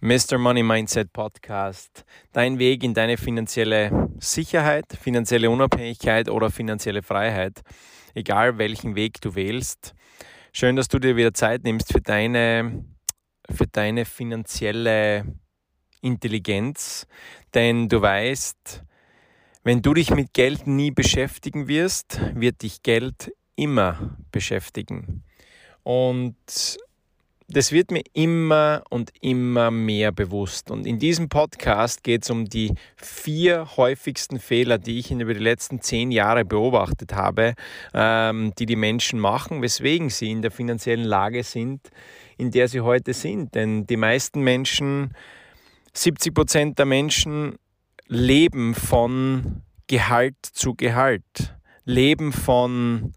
Mr. Money Mindset Podcast. Dein Weg in deine finanzielle Sicherheit, finanzielle Unabhängigkeit oder finanzielle Freiheit. Egal welchen Weg du wählst. Schön, dass du dir wieder Zeit nimmst für deine, für deine finanzielle Intelligenz. Denn du weißt, wenn du dich mit Geld nie beschäftigen wirst, wird dich Geld immer beschäftigen. Und das wird mir immer und immer mehr bewusst. Und in diesem Podcast geht es um die vier häufigsten Fehler, die ich über die letzten zehn Jahre beobachtet habe, ähm, die die Menschen machen, weswegen sie in der finanziellen Lage sind, in der sie heute sind. Denn die meisten Menschen, 70 Prozent der Menschen leben von Gehalt zu Gehalt, leben von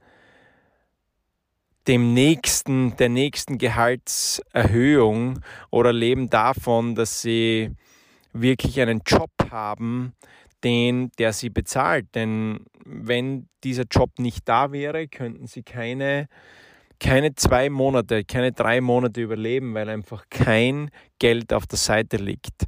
dem nächsten, der nächsten Gehaltserhöhung oder leben davon, dass sie wirklich einen Job haben, den, der sie bezahlt. Denn wenn dieser Job nicht da wäre, könnten sie keine, keine zwei Monate, keine drei Monate überleben, weil einfach kein Geld auf der Seite liegt.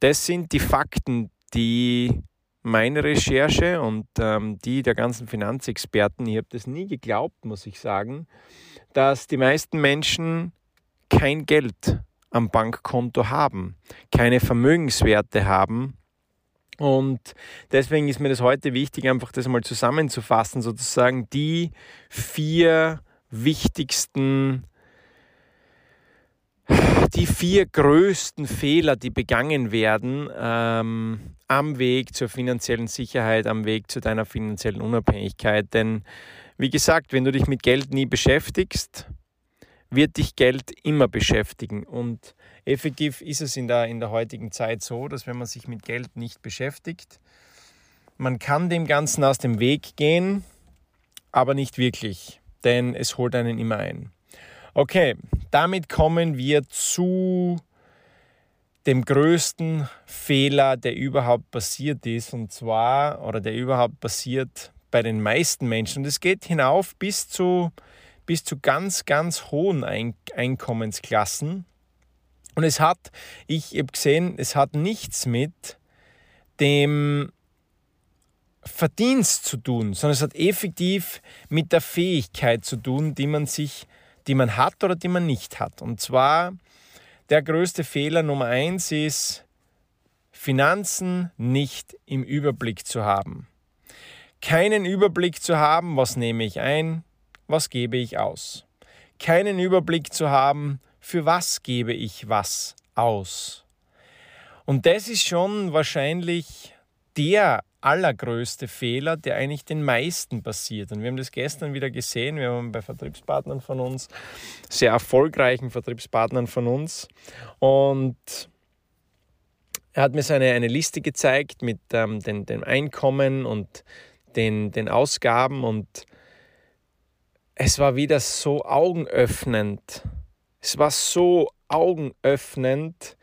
Das sind die Fakten, die meine Recherche und ähm, die der ganzen Finanzexperten, ich habe das nie geglaubt, muss ich sagen, dass die meisten Menschen kein Geld am Bankkonto haben, keine Vermögenswerte haben. Und deswegen ist mir das heute wichtig, einfach das mal zusammenzufassen, sozusagen die vier wichtigsten die vier größten Fehler, die begangen werden ähm, am Weg zur finanziellen Sicherheit, am Weg zu deiner finanziellen Unabhängigkeit. Denn wie gesagt, wenn du dich mit Geld nie beschäftigst, wird dich Geld immer beschäftigen. Und effektiv ist es in der, in der heutigen Zeit so, dass wenn man sich mit Geld nicht beschäftigt, man kann dem Ganzen aus dem Weg gehen, aber nicht wirklich, denn es holt einen immer ein. Okay, damit kommen wir zu dem größten Fehler, der überhaupt passiert ist, und zwar, oder der überhaupt passiert bei den meisten Menschen. Und es geht hinauf bis zu, bis zu ganz, ganz hohen Einkommensklassen. Und es hat, ich habe gesehen, es hat nichts mit dem Verdienst zu tun, sondern es hat effektiv mit der Fähigkeit zu tun, die man sich die man hat oder die man nicht hat. Und zwar der größte Fehler Nummer eins ist, Finanzen nicht im Überblick zu haben. Keinen Überblick zu haben, was nehme ich ein, was gebe ich aus. Keinen Überblick zu haben, für was gebe ich was aus. Und das ist schon wahrscheinlich der allergrößte Fehler, der eigentlich den meisten passiert. Und wir haben das gestern wieder gesehen. Wir haben bei Vertriebspartnern von uns, sehr erfolgreichen Vertriebspartnern von uns. Und er hat mir seine eine Liste gezeigt mit ähm, den, dem Einkommen und den, den Ausgaben. Und es war wieder so augenöffnend. Es war so augenöffnend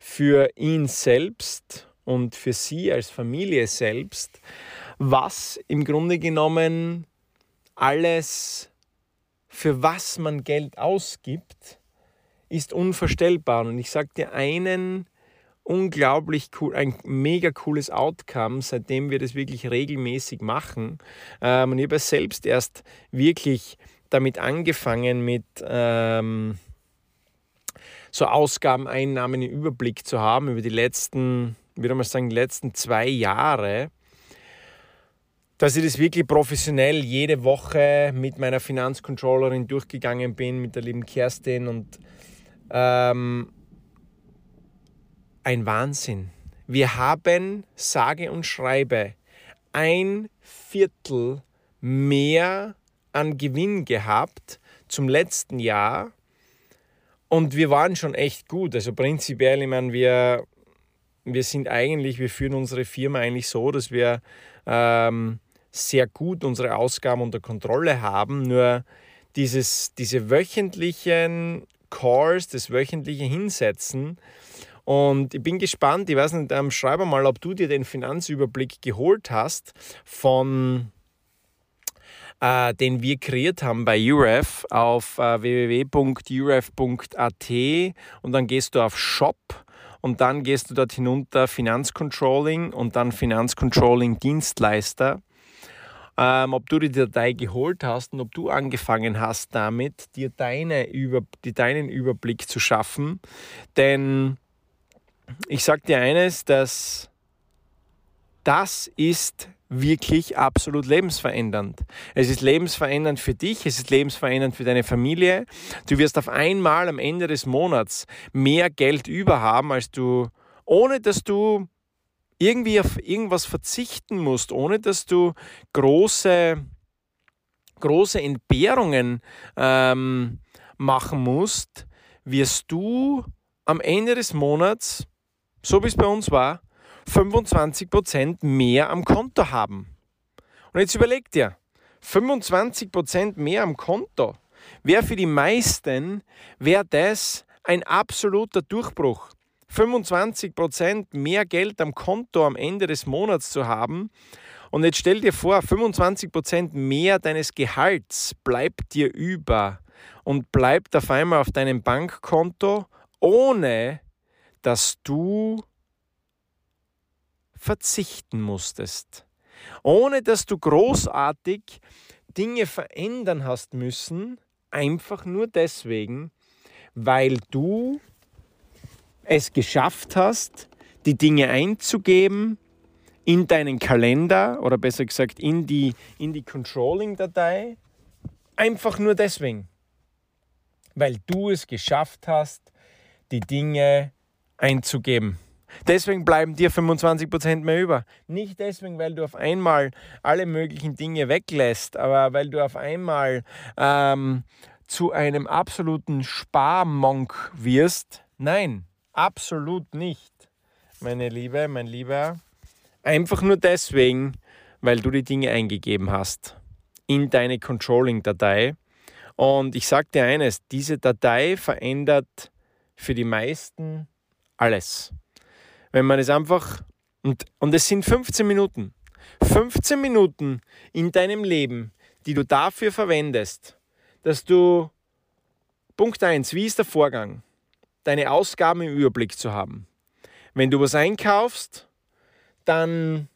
für ihn selbst und für sie als Familie selbst, was im Grunde genommen alles, für was man Geld ausgibt, ist unvorstellbar. Und ich sage dir einen unglaublich cool, ein mega cooles Outcome, seitdem wir das wirklich regelmäßig machen. Ähm, und ich habe selbst erst wirklich damit angefangen, mit ähm, so Ausgaben, Einnahmen im Überblick zu haben über die letzten würde mal sagen, die letzten zwei Jahre, dass ich das wirklich professionell jede Woche mit meiner Finanzcontrollerin durchgegangen bin, mit der lieben Kerstin und ähm, ein Wahnsinn. Wir haben, sage und schreibe, ein Viertel mehr an Gewinn gehabt zum letzten Jahr und wir waren schon echt gut. Also prinzipiell, ich meine, wir wir sind eigentlich, wir führen unsere Firma eigentlich so, dass wir ähm, sehr gut unsere Ausgaben unter Kontrolle haben. Nur dieses, diese wöchentlichen Calls, das wöchentliche Hinsetzen. Und ich bin gespannt, ich weiß nicht, ähm, schreibe mal, ob du dir den Finanzüberblick geholt hast von äh, den wir kreiert haben bei UREF auf äh, www.uref.at und dann gehst du auf Shop und dann gehst du dort hinunter Finanzcontrolling und dann Finanzcontrolling Dienstleister. Ähm, ob du die Datei geholt hast und ob du angefangen hast damit, dir deine Über, die, deinen Überblick zu schaffen. Denn ich sage dir eines, dass das ist wirklich absolut lebensverändernd. Es ist lebensverändernd für dich, es ist lebensverändernd für deine Familie. Du wirst auf einmal am Ende des Monats mehr Geld über haben, als du, ohne dass du irgendwie auf irgendwas verzichten musst, ohne dass du große, große Entbehrungen ähm, machen musst, wirst du am Ende des Monats, so wie es bei uns war, 25% mehr am Konto haben. Und jetzt überleg dir, 25% mehr am Konto wäre für die meisten, wäre das ein absoluter Durchbruch. 25% mehr Geld am Konto am Ende des Monats zu haben. Und jetzt stell dir vor, 25% mehr deines Gehalts bleibt dir über und bleibt auf einmal auf deinem Bankkonto, ohne dass du verzichten musstest. Ohne dass du großartig Dinge verändern hast müssen, einfach nur deswegen, weil du es geschafft hast, die Dinge einzugeben in deinen Kalender oder besser gesagt in die, in die Controlling-Datei, einfach nur deswegen, weil du es geschafft hast, die Dinge einzugeben. Deswegen bleiben dir 25% mehr über. Nicht deswegen, weil du auf einmal alle möglichen Dinge weglässt, aber weil du auf einmal ähm, zu einem absoluten Sparmonk wirst. Nein, absolut nicht, meine Liebe, mein Lieber. Einfach nur deswegen, weil du die Dinge eingegeben hast in deine Controlling-Datei. Und ich sage dir eines, diese Datei verändert für die meisten alles wenn man es einfach, und, und es sind 15 Minuten, 15 Minuten in deinem Leben, die du dafür verwendest, dass du, Punkt 1, wie ist der Vorgang? Deine Ausgaben im Überblick zu haben. Wenn du was einkaufst, dann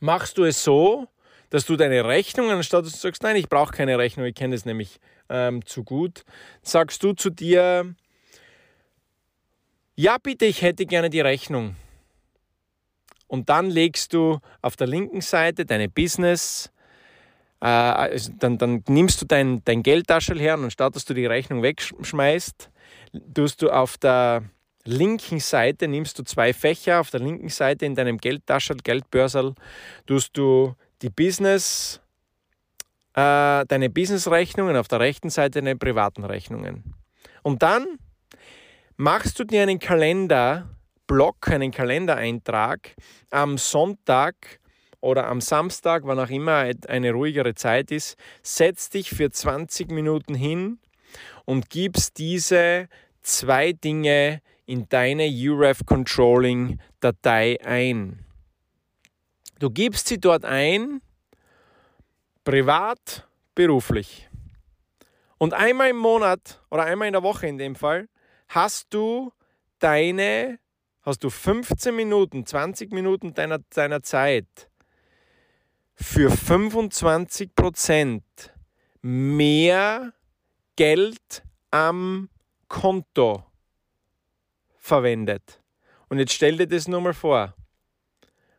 machst du es so, dass du deine Rechnung, anstatt dass du sagst, nein, ich brauche keine Rechnung, ich kenne das nämlich ähm, zu gut, sagst du zu dir, ja, bitte, ich hätte gerne die Rechnung. Und dann legst du auf der linken Seite deine Business, äh, also dann, dann, nimmst du dein, dein Geldtaschel her und anstatt dass du die Rechnung wegschmeißt, tust du auf der linken Seite, nimmst du zwei Fächer, auf der linken Seite in deinem Geldtaschel, Geldbörsel, tust du die Business, äh, deine Business-Rechnungen, auf der rechten Seite deine privaten Rechnungen. Und dann machst du dir einen Kalenderblock, einen Kalendereintrag am Sonntag oder am Samstag, wann auch immer eine ruhigere Zeit ist, setz dich für 20 Minuten hin und gibst diese zwei Dinge in deine UREF Controlling Datei ein. Du gibst sie dort ein, privat, beruflich. Und einmal im Monat oder einmal in der Woche in dem Fall hast du deine, hast du 15 Minuten, 20 Minuten deiner, deiner Zeit für 25 Prozent mehr Geld am Konto verwendet. Und jetzt stell dir das nur mal vor.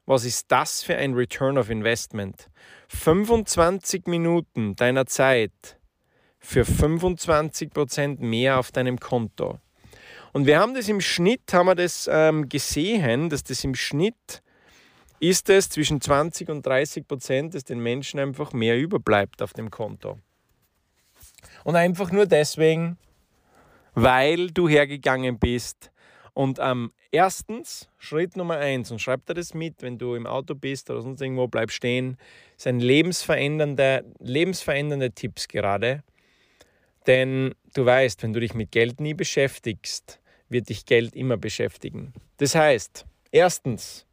Was ist das für ein Return of Investment? 25 Minuten deiner Zeit für 25 Prozent mehr auf deinem Konto. Und wir haben das im Schnitt, haben wir das ähm, gesehen, dass das im Schnitt ist es zwischen 20 und 30 Prozent, dass den Menschen einfach mehr überbleibt auf dem Konto. Und einfach nur deswegen, weil du hergegangen bist und am ähm, erstens, Schritt Nummer eins, und schreib dir das mit, wenn du im Auto bist oder sonst irgendwo, bleib stehen, sind lebensverändernde, lebensverändernde Tipps gerade. Denn du weißt, wenn du dich mit Geld nie beschäftigst, wird dich Geld immer beschäftigen. Das heißt, erstens,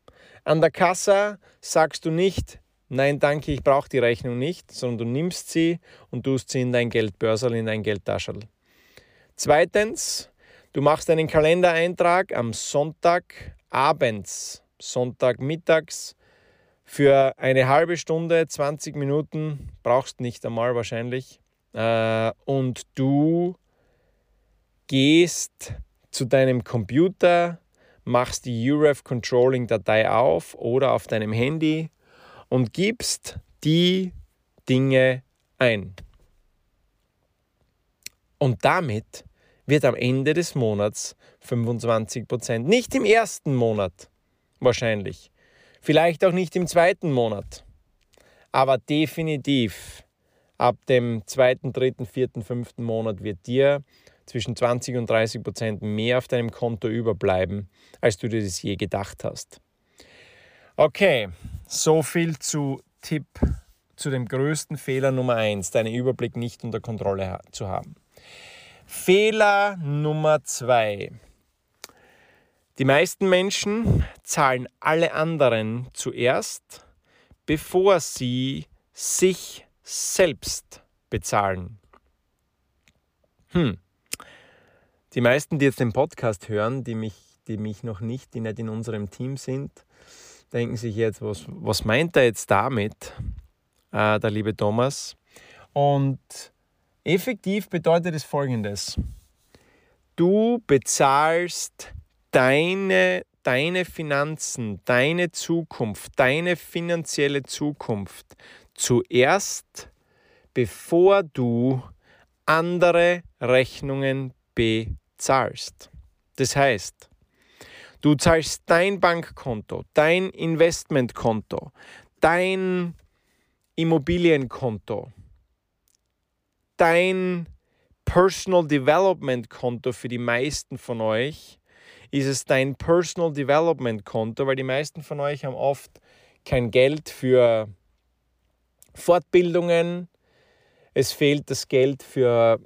an der Kasse sagst du nicht, nein, danke, ich brauche die Rechnung nicht, sondern du nimmst sie und tust sie in dein Geldbörsel, in dein Geldtaschel. Zweitens, Du machst einen Kalendereintrag am Sonntag abends, Sonntagmittags für eine halbe Stunde, 20 Minuten, brauchst nicht einmal wahrscheinlich. Äh, und du gehst zu deinem Computer, machst die UREF Controlling Datei auf oder auf deinem Handy und gibst die Dinge ein. Und damit wird am Ende des Monats 25 Prozent, nicht im ersten Monat wahrscheinlich, vielleicht auch nicht im zweiten Monat, aber definitiv ab dem zweiten, dritten, vierten, fünften Monat wird dir zwischen 20 und 30 Prozent mehr auf deinem Konto überbleiben, als du dir das je gedacht hast. Okay, so viel zu Tipp zu dem größten Fehler Nummer 1, deinen Überblick nicht unter Kontrolle zu haben. Fehler Nummer 2. Die meisten Menschen zahlen alle anderen zuerst, bevor sie sich selbst bezahlen. Hm. Die meisten, die jetzt den Podcast hören, die mich, die mich noch nicht, die nicht in unserem Team sind, denken sich jetzt, was, was meint er jetzt damit, äh, der liebe Thomas? Und effektiv bedeutet es folgendes. Du bezahlst deine, deine Finanzen, deine Zukunft, deine finanzielle Zukunft zuerst, bevor du andere Rechnungen bezahlst. Das heißt, du zahlst dein Bankkonto, dein Investmentkonto, dein Immobilienkonto, dein Personal Development Konto für die meisten von euch. Ist es dein Personal Development Konto, weil die meisten von euch haben oft kein Geld für Fortbildungen, es fehlt das Geld für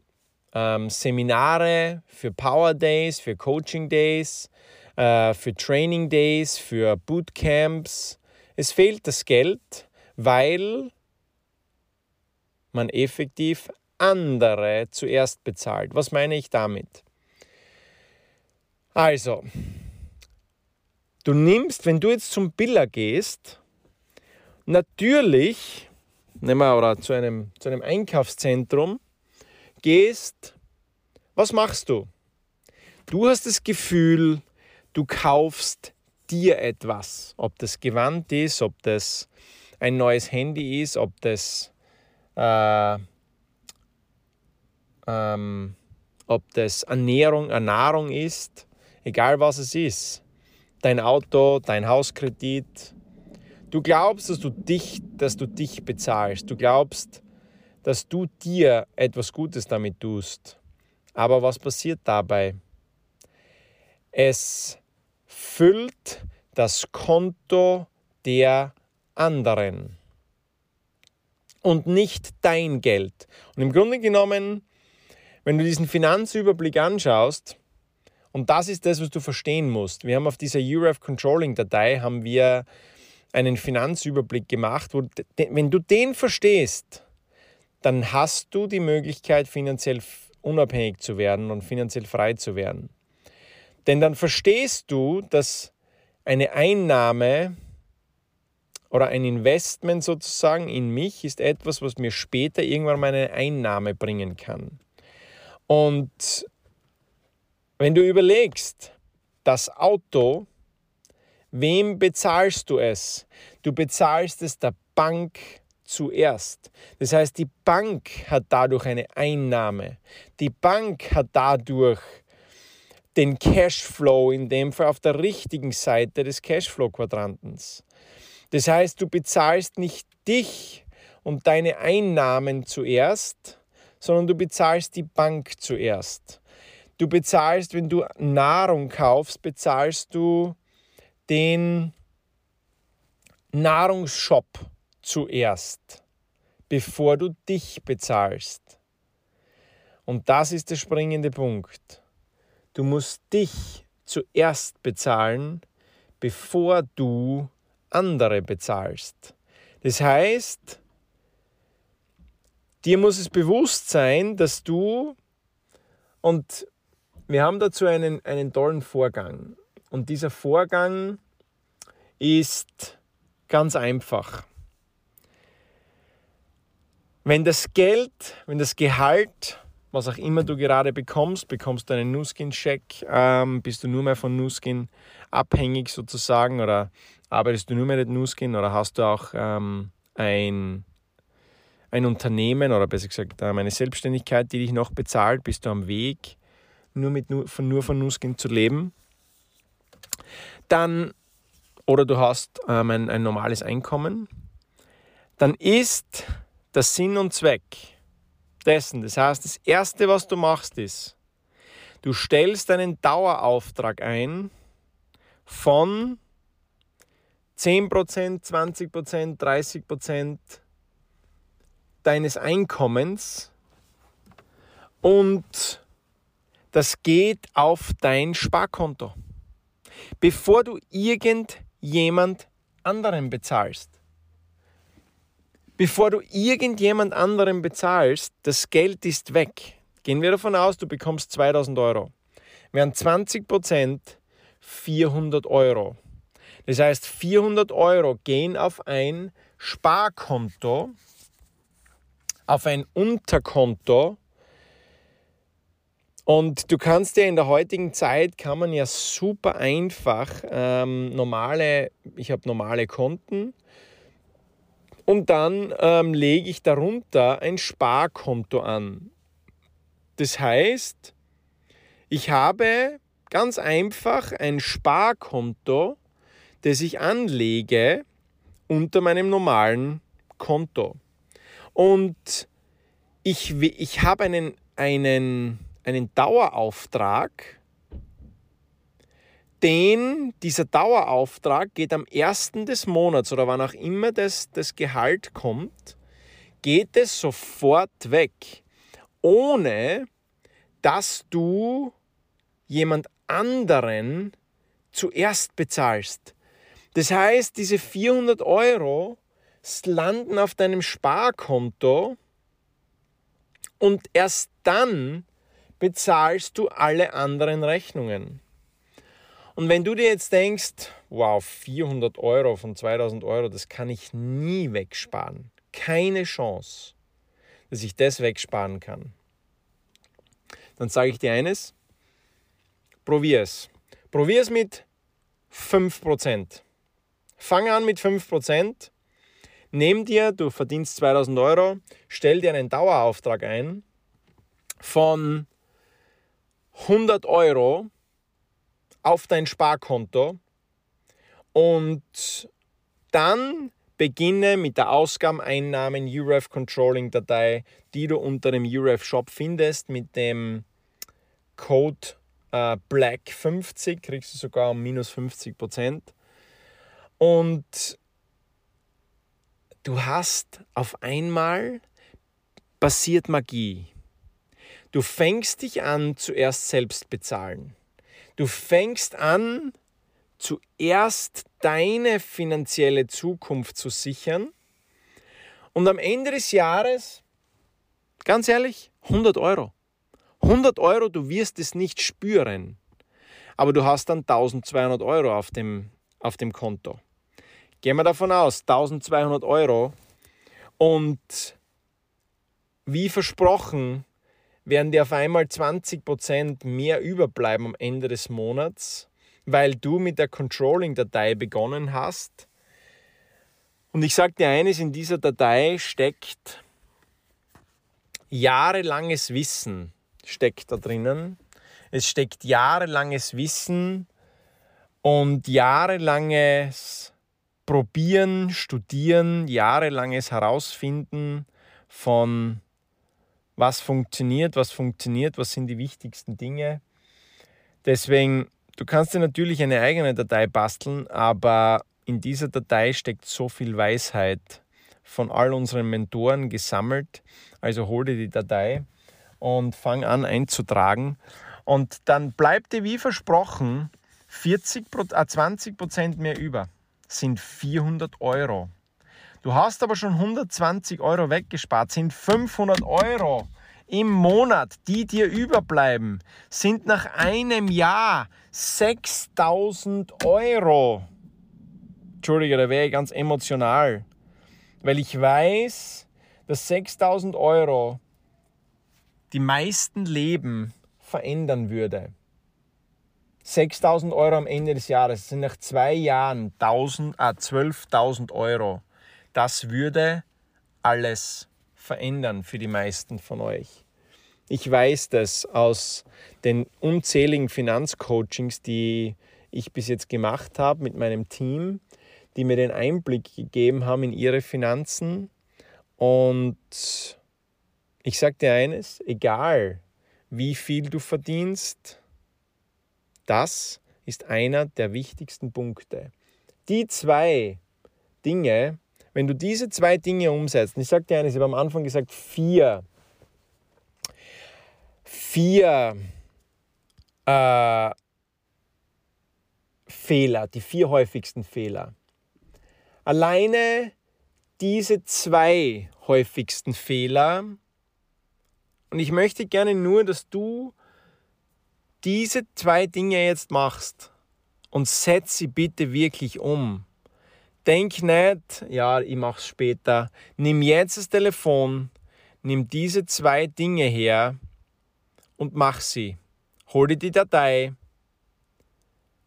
ähm, Seminare, für Power Days, für Coaching Days, äh, für Training Days, für Bootcamps. Es fehlt das Geld, weil man effektiv andere zuerst bezahlt. Was meine ich damit? Also, du nimmst, wenn du jetzt zum Biller gehst, natürlich, nehmen wir, oder zu einem, zu einem Einkaufszentrum, gehst, was machst du? Du hast das Gefühl, du kaufst dir etwas. Ob das Gewand ist, ob das ein neues Handy ist, ob das, äh, ähm, ob das Ernährung, Ernährung ist, egal was es ist. Dein Auto, dein Hauskredit. Du glaubst, dass du dich, dass du dich bezahlst. Du glaubst, dass du dir etwas Gutes damit tust. Aber was passiert dabei? Es füllt das Konto der anderen und nicht dein Geld. Und im Grunde genommen, wenn du diesen Finanzüberblick anschaust, und das ist das, was du verstehen musst. Wir haben auf dieser URF Controlling Datei haben wir einen Finanzüberblick gemacht, wo wenn du den verstehst, dann hast du die Möglichkeit, finanziell unabhängig zu werden und finanziell frei zu werden. Denn dann verstehst du, dass eine Einnahme oder ein Investment sozusagen in mich ist etwas, was mir später irgendwann mal eine Einnahme bringen kann. Und wenn du überlegst, das Auto, wem bezahlst du es? Du bezahlst es der Bank zuerst. Das heißt, die Bank hat dadurch eine Einnahme. Die Bank hat dadurch den Cashflow, in dem Fall auf der richtigen Seite des Cashflow-Quadrantens. Das heißt, du bezahlst nicht dich und deine Einnahmen zuerst, sondern du bezahlst die Bank zuerst. Du bezahlst, wenn du Nahrung kaufst, bezahlst du den Nahrungsshop zuerst, bevor du dich bezahlst. Und das ist der springende Punkt. Du musst dich zuerst bezahlen, bevor du andere bezahlst. Das heißt, dir muss es bewusst sein, dass du, und wir haben dazu einen, einen tollen Vorgang. Und dieser Vorgang ist ganz einfach. Wenn das Geld, wenn das Gehalt, was auch immer du gerade bekommst, bekommst du einen Nuskin-Check, ähm, bist du nur mehr von Nuskin abhängig sozusagen oder arbeitest du nur mehr mit Nuskin oder hast du auch ähm, ein, ein Unternehmen oder besser gesagt ähm, eine Selbstständigkeit, die dich noch bezahlt, bist du am Weg, nur, mit, von, nur von Nuskin zu leben, dann oder du hast ähm, ein, ein normales Einkommen, dann ist der Sinn und Zweck dessen, das heißt, das Erste, was du machst, ist, du stellst einen Dauerauftrag ein von 10%, 20%, 30% deines Einkommens und das geht auf dein Sparkonto. Bevor du irgendjemand anderen bezahlst. Bevor du irgendjemand anderen bezahlst, das Geld ist weg. Gehen wir davon aus, du bekommst 2000 Euro. Wären 20 Prozent 400 Euro. Das heißt, 400 Euro gehen auf ein Sparkonto, auf ein Unterkonto. Und du kannst dir in der heutigen Zeit, kann man ja super einfach ähm, normale, ich habe normale Konten und dann ähm, lege ich darunter ein Sparkonto an. Das heißt, ich habe ganz einfach ein Sparkonto, das ich anlege unter meinem normalen Konto. Und ich, ich habe einen, einen, einen Dauerauftrag, den, dieser Dauerauftrag geht am ersten des Monats oder wann auch immer das, das Gehalt kommt, geht es sofort weg, ohne dass du jemand anderen zuerst bezahlst. Das heißt, diese 400 Euro landen auf deinem Sparkonto und erst dann bezahlst du alle anderen Rechnungen. Und wenn du dir jetzt denkst, wow, 400 Euro von 2000 Euro, das kann ich nie wegsparen. Keine Chance, dass ich das wegsparen kann. Dann sage ich dir eines, probier es. Probier es mit 5%. Fang an mit 5%. Nimm dir, du verdienst 2000 Euro, stell dir einen Dauerauftrag ein von 100 Euro auf dein Sparkonto und dann beginne mit der Ausgabeneinnahmen UREF Controlling Datei, die du unter dem UREF Shop findest mit dem Code äh, Black 50 kriegst du sogar um minus 50 Prozent. Und du hast auf einmal passiert Magie. Du fängst dich an, zuerst selbst bezahlen. Du fängst an, zuerst deine finanzielle Zukunft zu sichern. Und am Ende des Jahres, ganz ehrlich, 100 Euro. 100 Euro, du wirst es nicht spüren. Aber du hast dann 1200 Euro auf dem, auf dem Konto. Gehen wir davon aus, 1200 Euro. Und wie versprochen, werden dir auf einmal 20% mehr überbleiben am Ende des Monats, weil du mit der Controlling-Datei begonnen hast. Und ich sage dir eines, in dieser Datei steckt jahrelanges Wissen steckt da drinnen. Es steckt jahrelanges Wissen und jahrelanges Probieren, Studieren, jahrelanges Herausfinden von was funktioniert, was funktioniert, was sind die wichtigsten Dinge. Deswegen, du kannst dir natürlich eine eigene Datei basteln, aber in dieser Datei steckt so viel Weisheit von all unseren Mentoren gesammelt. Also hol dir die Datei und fang an einzutragen. Und dann bleibt dir wie versprochen 40, 20 Prozent mehr über. Sind 400 Euro. Du hast aber schon 120 Euro weggespart, sind 500 Euro. im Monat, die dir überbleiben, sind nach einem Jahr 6000 Euro. Entschuldige, da wäre ich ganz emotional, weil ich weiß, dass 6000 Euro die meisten Leben verändern würde. 6000 Euro am Ende des Jahres, sind nach zwei Jahren 1000, ah, 12.000 Euro. Das würde alles verändern für die meisten von euch. Ich weiß das aus den unzähligen Finanzcoachings, die ich bis jetzt gemacht habe mit meinem Team, die mir den Einblick gegeben haben in ihre Finanzen. Und ich sage dir eines, egal wie viel du verdienst, das ist einer der wichtigsten Punkte. Die zwei Dinge, wenn du diese zwei Dinge umsetzt, ich sage dir eines, ich habe am Anfang gesagt, vier, vier äh, Fehler, die vier häufigsten Fehler. Alleine diese zwei häufigsten Fehler und ich möchte gerne nur, dass du diese zwei Dinge jetzt machst und setz sie bitte wirklich um. Denk nicht, ja, ich mach's später. Nimm jetzt das Telefon, nimm diese zwei Dinge her und mach sie. Hol dir die Datei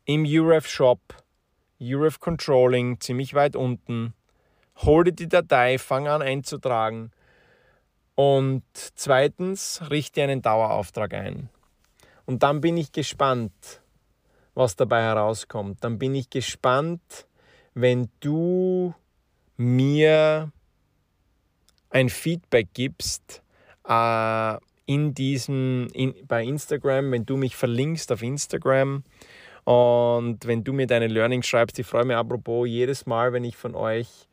im UREF Shop, UREF Controlling, ziemlich weit unten. Hol dir die Datei, fang an einzutragen und zweitens, richte einen Dauerauftrag ein. Und dann bin ich gespannt, was dabei herauskommt. Dann bin ich gespannt, wenn du mir ein Feedback gibst äh, in diesem, in, bei Instagram, wenn du mich verlinkst auf Instagram und wenn du mir deine Learnings schreibst. Ich freue mich apropos jedes Mal, wenn ich von euch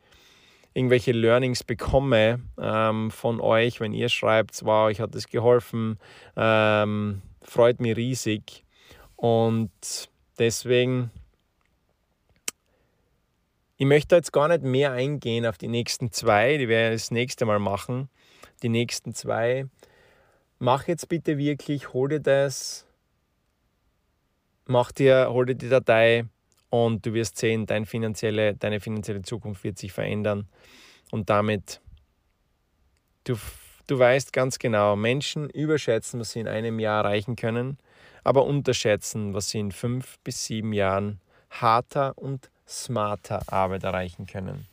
irgendwelche Learnings bekomme ähm, von euch, wenn ihr schreibt, wow, euch hat es geholfen, ähm, freut mich riesig. Und deswegen, ich möchte jetzt gar nicht mehr eingehen auf die nächsten zwei, die werde ich das nächste Mal machen. Die nächsten zwei. Mach jetzt bitte wirklich, hol dir das, mach dir, hol dir die Datei, und du wirst sehen, dein finanzielle, deine finanzielle Zukunft wird sich verändern und damit, du, du weißt ganz genau, Menschen überschätzen, was sie in einem Jahr erreichen können, aber unterschätzen, was sie in fünf bis sieben Jahren harter und smarter Arbeit erreichen können.